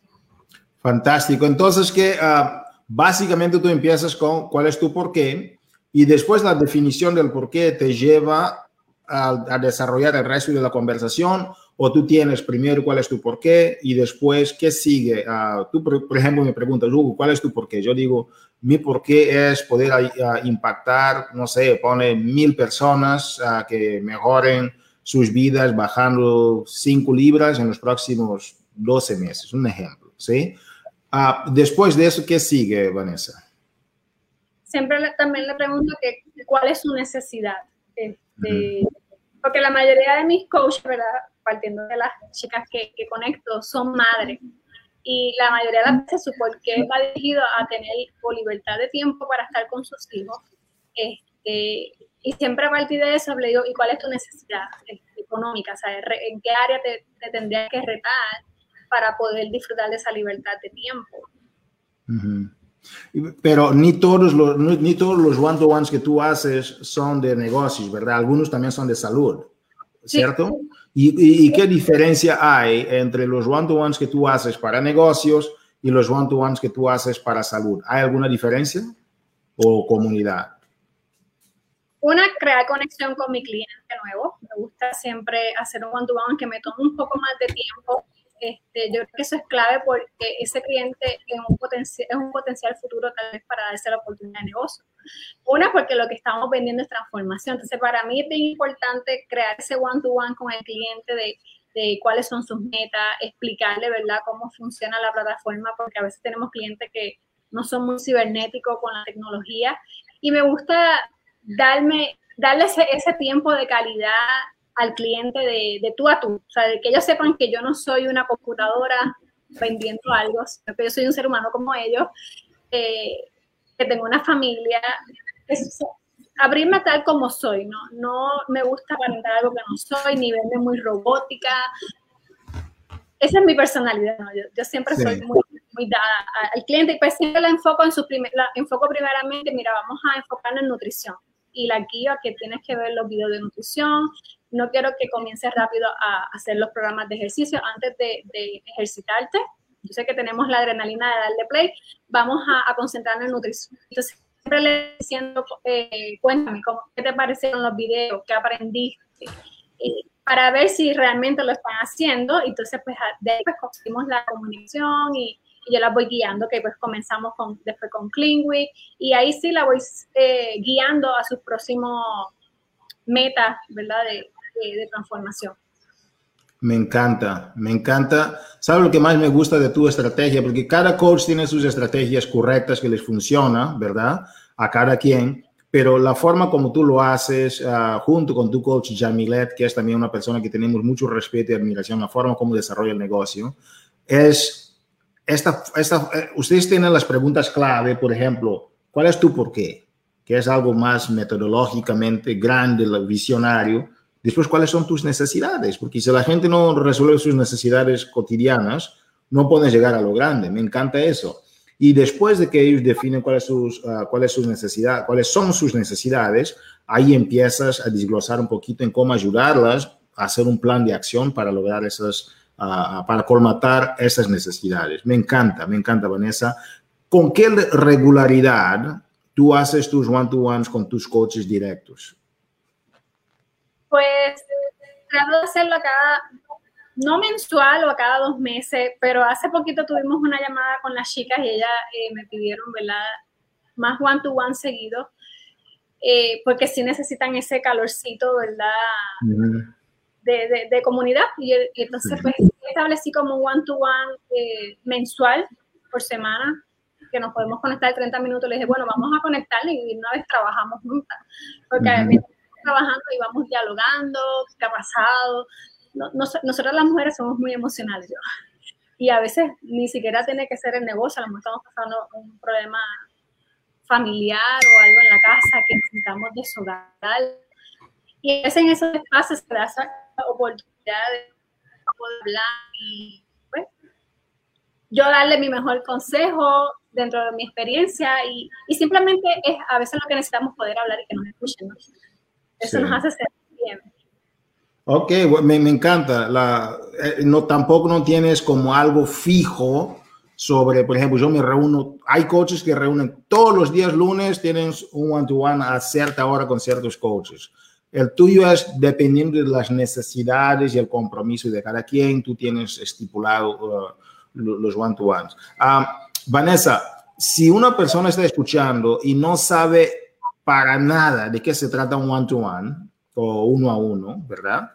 Fantástico. Entonces, que ah, básicamente tú empiezas con cuál es tu por qué y después la definición del por qué te lleva a, a desarrollar el resto de la conversación o tú tienes primero cuál es tu por qué y después qué sigue. Uh, tú, por, ejemplo, me preguntas, Hugo, ¿cuál es tu por qué? Yo digo, mi por qué es poder uh, impactar, no sé, pone mil personas uh, que mejoren sus vidas bajando cinco libras en los próximos 12 meses, un ejemplo, ¿sí? después de eso, ¿qué sigue, Vanessa? Siempre también le pregunto que, cuál es su necesidad. Este, porque la mayoría de mis coaches, ¿verdad? Partiendo de las chicas que, que conecto, son madres. Y la mayoría de las veces su porqué va dirigido a tener libertad de tiempo para estar con sus hijos. Este, y siempre a partir de eso le digo, ¿y cuál es tu necesidad este, económica? O ¿En qué área te, te tendrías que retar para poder disfrutar de esa libertad de tiempo? Pero ni todos los, ni todos los one-to-ones que tú haces son de negocios, ¿verdad? Algunos también son de salud, ¿cierto? ¿Y, qué diferencia hay entre los one-to-ones que tú haces para negocios y los one-to-ones que tú haces para salud? ¿Hay alguna diferencia o comunidad? Una, crear conexión con mi cliente nuevo. Me gusta siempre hacer un one-to-one que me tome un poco más de tiempo este, yo creo que eso es clave porque ese cliente es un, es un potencial futuro tal vez para darse la oportunidad de negocio. Una, porque lo que estamos vendiendo es transformación. Entonces, para mí es bien importante crear ese one-to-one con el cliente de, de cuáles son sus metas, explicarle, ¿verdad?, cómo funciona la plataforma, porque a veces tenemos clientes que no son muy cibernéticos con la tecnología. Y me gusta darme, darle ese, ese tiempo de calidad al cliente de, de tú a tú, o sea, de que ellos sepan que yo no soy una computadora vendiendo algo, sino que yo soy un ser humano como ellos, eh, que tengo una familia, abrirme tal como soy, ¿no? No me gusta aparentar algo que no soy, ni verme muy robótica. Esa es mi personalidad, ¿no? Yo, siempre soy muy, muy, dada al cliente y pues siempre la enfoco en su primer, la enfoco primeramente, mira, vamos a enfocarnos en nutrición y la guía que tienes que ver los videos de nutrición, no quiero que comiences rápido a hacer los programas de ejercicio antes de, ejercitarte. Yo sé que tenemos la adrenalina de darle play, vamos a, concentrarnos en nutrición. Entonces, siempre le diciendo, eh, cuéntame, ¿cómo, ¿qué te parecieron los videos? ¿Qué aprendiste? para ver si realmente lo están haciendo. Entonces, pues, de ahí pues, conseguimos la comunicación y, yo la voy guiando, que pues comenzamos con, después con CleanWeek y ahí sí la voy eh, guiando a sus próximos metas, de, transformación. Me encanta, me encanta. ¿Sabes lo que más me gusta de tu estrategia? Porque cada coach tiene sus estrategias correctas que les funciona, ¿verdad? A cada quien. Pero la forma como tú lo haces, ah, junto con tu coach Jamilet, que es también una persona que tenemos mucho respeto y admiración, la forma como desarrolla el negocio, es esta, esta, eh, ustedes tienen las preguntas clave, por ejemplo, ¿cuál es tu por qué? Que es algo más metodológicamente grande, visionario Después, ¿cuáles son tus necesidades? Porque si la gente no resuelve sus necesidades cotidianas, no puedes llegar a lo grande. Me encanta eso. Y después de que ellos definen cuáles, sus, uh, cuáles, sus necesidades, cuáles son sus necesidades, ahí empiezas a desglosar un poquito en cómo ayudarlas a hacer un plan de acción para lograr esas, uh, para colmatar esas necesidades. Me encanta, me encanta, Vanessa. ¿Con qué regularidad tú haces tus one-to-ones con tus coaches directos? Pues trato de hacerlo cada, no mensual o a cada dos meses, pero hace poquito tuvimos una llamada con las chicas y ellas eh, me pidieron, ¿verdad? Más one-to-one seguido, eh, porque sí necesitan ese calorcito, ¿verdad? de, de, comunidad. Y, entonces, pues, establecí como un one-to-one eh, mensual por semana que nos podemos conectar 30 minutos. Le dije, bueno, vamos a conectar y una vez trabajamos juntas. Porque trabajando y vamos dialogando, qué ha pasado. No, nosotras las mujeres somos muy emocionales. Y a veces ni siquiera tiene que ser el negocio, a lo mejor estamos pasando un problema familiar o algo en la casa que necesitamos deshogar. Y es en esos espacios se da esa oportunidad de hablar y pues, yo darle mi mejor consejo dentro de mi experiencia y, simplemente es a veces lo que necesitamos poder hablar y que nos escuchen. Eso nos hace ser bien. Ok, me, me encanta. La, eh, no, tampoco no tienes como algo fijo sobre, por ejemplo, yo me reúno, hay coaches que reúnen todos los días lunes, tienen un one-to-one -one a cierta hora con ciertos coaches. El tuyo es dependiendo de las necesidades y el compromiso de cada quien, tú tienes estipulado uh, los one-to-ones. Ah, Vanessa, si una persona está escuchando y no sabe para nada de qué se trata un one-to-one o uno a uno, ¿verdad?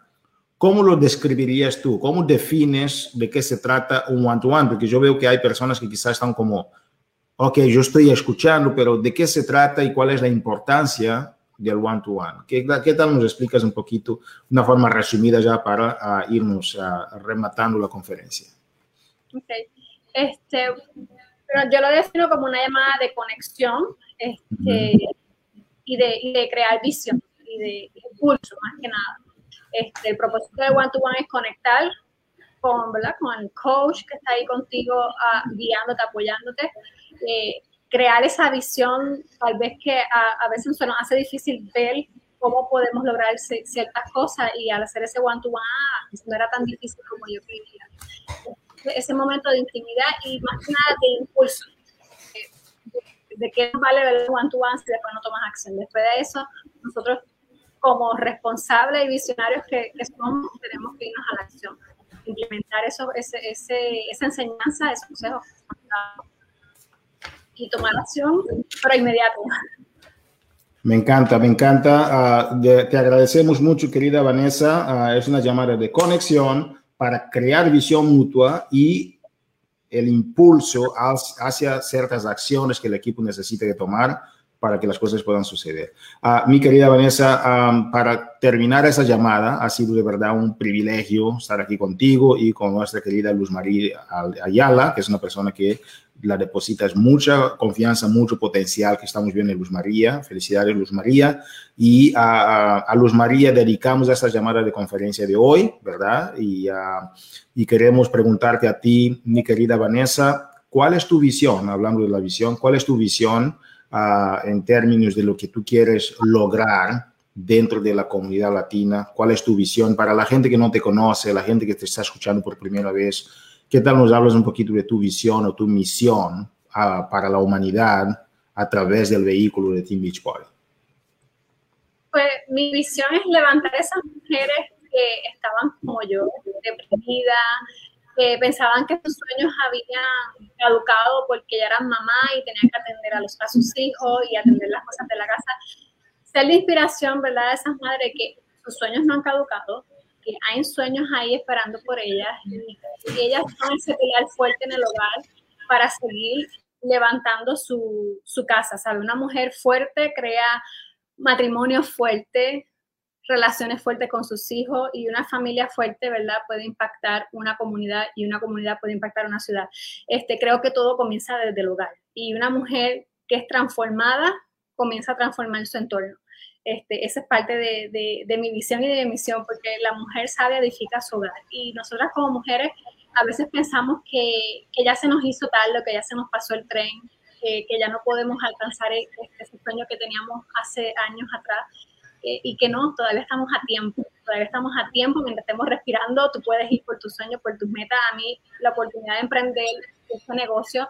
¿Cómo lo describirías tú? ¿Cómo defines de qué se trata un one-to-one? Porque yo veo que hay personas que quizás están como, ok, yo estoy escuchando, pero ¿de qué se trata y cuál es la importancia del one-to-one? ¿Qué, ¿Qué, tal nos explicas un poquito, una forma resumida ya para irnos rematando la conferencia? Ok. Este, pero yo lo defino como una llamada de conexión. Este, y de, crear visión y de impulso, más que nada. Este, el propósito de One to One es conectar con, ¿verdad? con el coach que está ahí contigo, guiándote, apoyándote, eh, crear esa visión, tal vez que a, a, veces se nos hace difícil ver cómo podemos lograr ciertas cosas y al hacer ese one to one no era tan difícil como yo creía. Ese momento de intimidad y más que nada de impulso de qué vale ver el one to one si después no tomas acción. Después de eso, nosotros como responsables y visionarios que, somos, tenemos que irnos a la acción, implementar eso, ese, ese, esa enseñanza, esos consejos y tomar acción, pero inmediato. Me encanta, me encanta. Uh, te agradecemos mucho, querida Vanessa. Uh, es una llamada de conexión para crear visión mutua y el impulso hacia ciertas acciones que el equipo necesita de tomar para que las cosas puedan suceder. Uh, mi querida Vanessa, um, para terminar esa llamada, ha sido de verdad un privilegio estar aquí contigo y con nuestra querida Luz María Ayala, que es una persona que la depositas mucha confianza, mucho potencial que estamos viendo en Luz María. Felicidades, Luz María. Y a, a, Luz María dedicamos esta llamada de conferencia de hoy, ¿verdad? Y, queremos preguntarte a ti, mi querida Vanessa, ¿cuál es tu visión? Hablando de la visión, ¿cuál es tu visión en términos de lo que tú quieres lograr? dentro de la comunidad latina, cuál es tu visión para la gente que no te conoce, la gente que te está escuchando por primera vez, ¿Qué tal nos hablas un poquito de tu visión o tu misión uh, para la humanidad a través del vehículo de Team Beachbody? Pues mi visión es levantar a esas mujeres que estaban como yo, deprimidas, que pensaban que sus sueños habían caducado porque ya eran mamá y tenían que atender a, los, a sus hijos y atender las cosas de la casa. Ser la inspiración, ¿verdad?, de esas madres que sus sueños no han caducado, que hay sueños ahí esperando por ellas y, ellas son ese pilar fuerte en el hogar para seguir levantando su, su casa, ¿sabe? Una mujer fuerte crea matrimonio fuerte, relaciones fuertes con sus hijos y una familia fuerte, ¿verdad? Puede impactar una comunidad y una comunidad puede impactar una ciudad. Este, creo que todo comienza desde el hogar y una mujer que es transformada comienza a transformar su entorno. Este, esa es parte de, de, mi visión y de mi misión, porque la mujer sabe edifica su hogar. Y nosotras como mujeres a veces pensamos que, que ya se nos hizo tal, que ya se nos pasó el tren, que, que ya no podemos alcanzar e, este, ese sueño que teníamos hace años atrás. Eh, y que no, todavía estamos a tiempo, todavía estamos a tiempo, mientras estemos respirando, tú puedes ir por tus sueños, por tus metas. A mí la oportunidad de emprender este negocio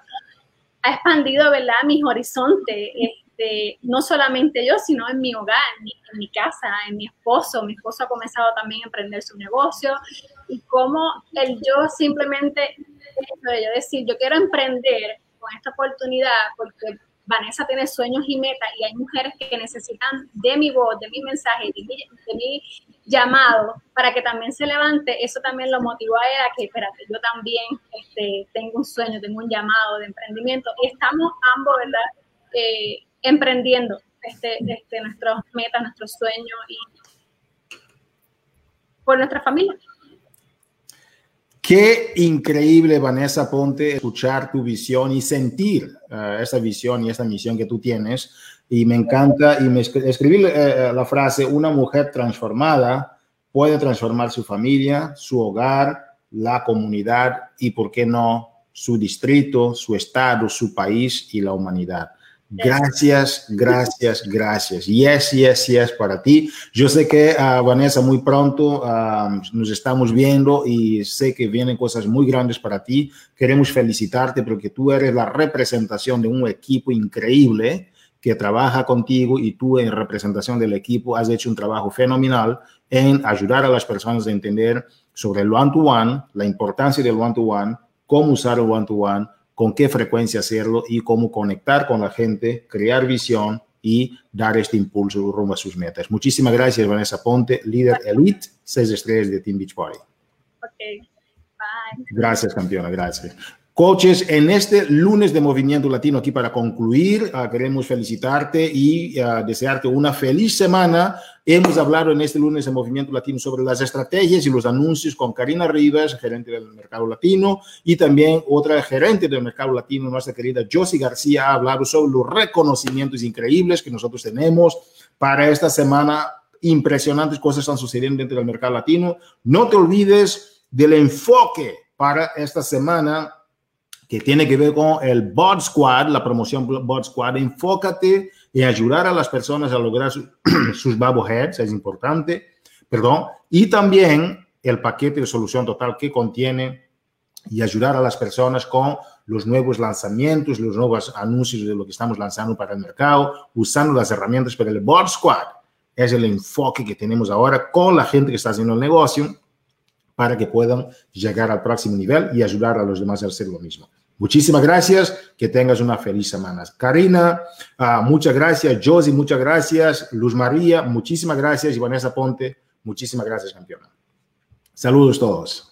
ha expandido, ¿verdad?, mis horizontes, este, no solamente yo, sino en mi hogar, en mi, casa, en mi esposo. Mi esposo ha comenzado también a emprender su negocio y como el yo simplemente, yo decir, yo quiero emprender con esta oportunidad porque Vanessa tiene sueños y metas y hay mujeres que necesitan de mi voz, de mi mensaje, de mi, llamado para que también se levante, eso también lo motivó a ella que, espérate, yo también este, tengo un sueño, tengo un llamado de emprendimiento estamos ambos, ¿verdad? Eh, emprendiendo este, este, metas, nuestros sueños y por nuestra familia. Qué increíble, Vanessa Ponte, escuchar tu visión y sentir uh, esa visión y esa misión que tú tienes. Y me encanta, y me escribí uh, la frase, una mujer transformada puede transformar su familia, su hogar, la comunidad y, ¿por qué no, su distrito, su estado, su país y la humanidad. Gracias, gracias, gracias. Yes, yes, yes para ti. Yo sé que, uh, Vanessa, muy pronto uh, nos estamos viendo y sé que vienen cosas muy grandes para ti. Queremos felicitarte porque tú eres la representación de un equipo increíble que trabaja contigo y tú en representación del equipo has hecho un trabajo fenomenal en ayudar a las personas a entender sobre el one-to-one, -one, la importancia del one-to-one, -one, cómo usar el one-to-one, con qué frecuencia hacerlo y cómo conectar con la gente, crear visión y dar este impulso rumbo a sus metas. Muchísimas gracias, Vanessa Ponte, líder elite, seis estrellas de Team Beach Party. Okay. Bye. Gracias, campeona, gracias. Coaches, en este lunes de Movimiento Latino, aquí para concluir, uh, queremos felicitarte y uh, desearte una feliz semana. Hemos hablado en este lunes de Movimiento Latino sobre las estrategias y los anuncios con Karina Rivas, gerente del mercado latino, y también otra gerente del mercado latino, nuestra querida Josie García, ha hablado sobre los reconocimientos increíbles que nosotros tenemos para esta semana. Impresionantes cosas están sucediendo dentro del mercado latino. No te olvides del enfoque para esta semana que tiene que ver con el Bot Squad, la promoción Bot Squad. Enfócate en ayudar a las personas a lograr su, sus heads, es importante, perdón, y también el paquete de solución total que contiene y ayudar a las personas con los nuevos lanzamientos, los nuevos anuncios de lo que estamos lanzando para el mercado, usando las herramientas para el Bot Squad. Es el enfoque que tenemos ahora con la gente que está haciendo el negocio para que puedan llegar al próximo nivel y ayudar a los demás a hacer lo mismo. Muchísimas gracias, que tengas una feliz semana. Karina, uh, muchas gracias. Josie, muchas gracias. Luz María, muchísimas gracias. Y Vanessa Ponte, muchísimas gracias, campeona. Saludos todos.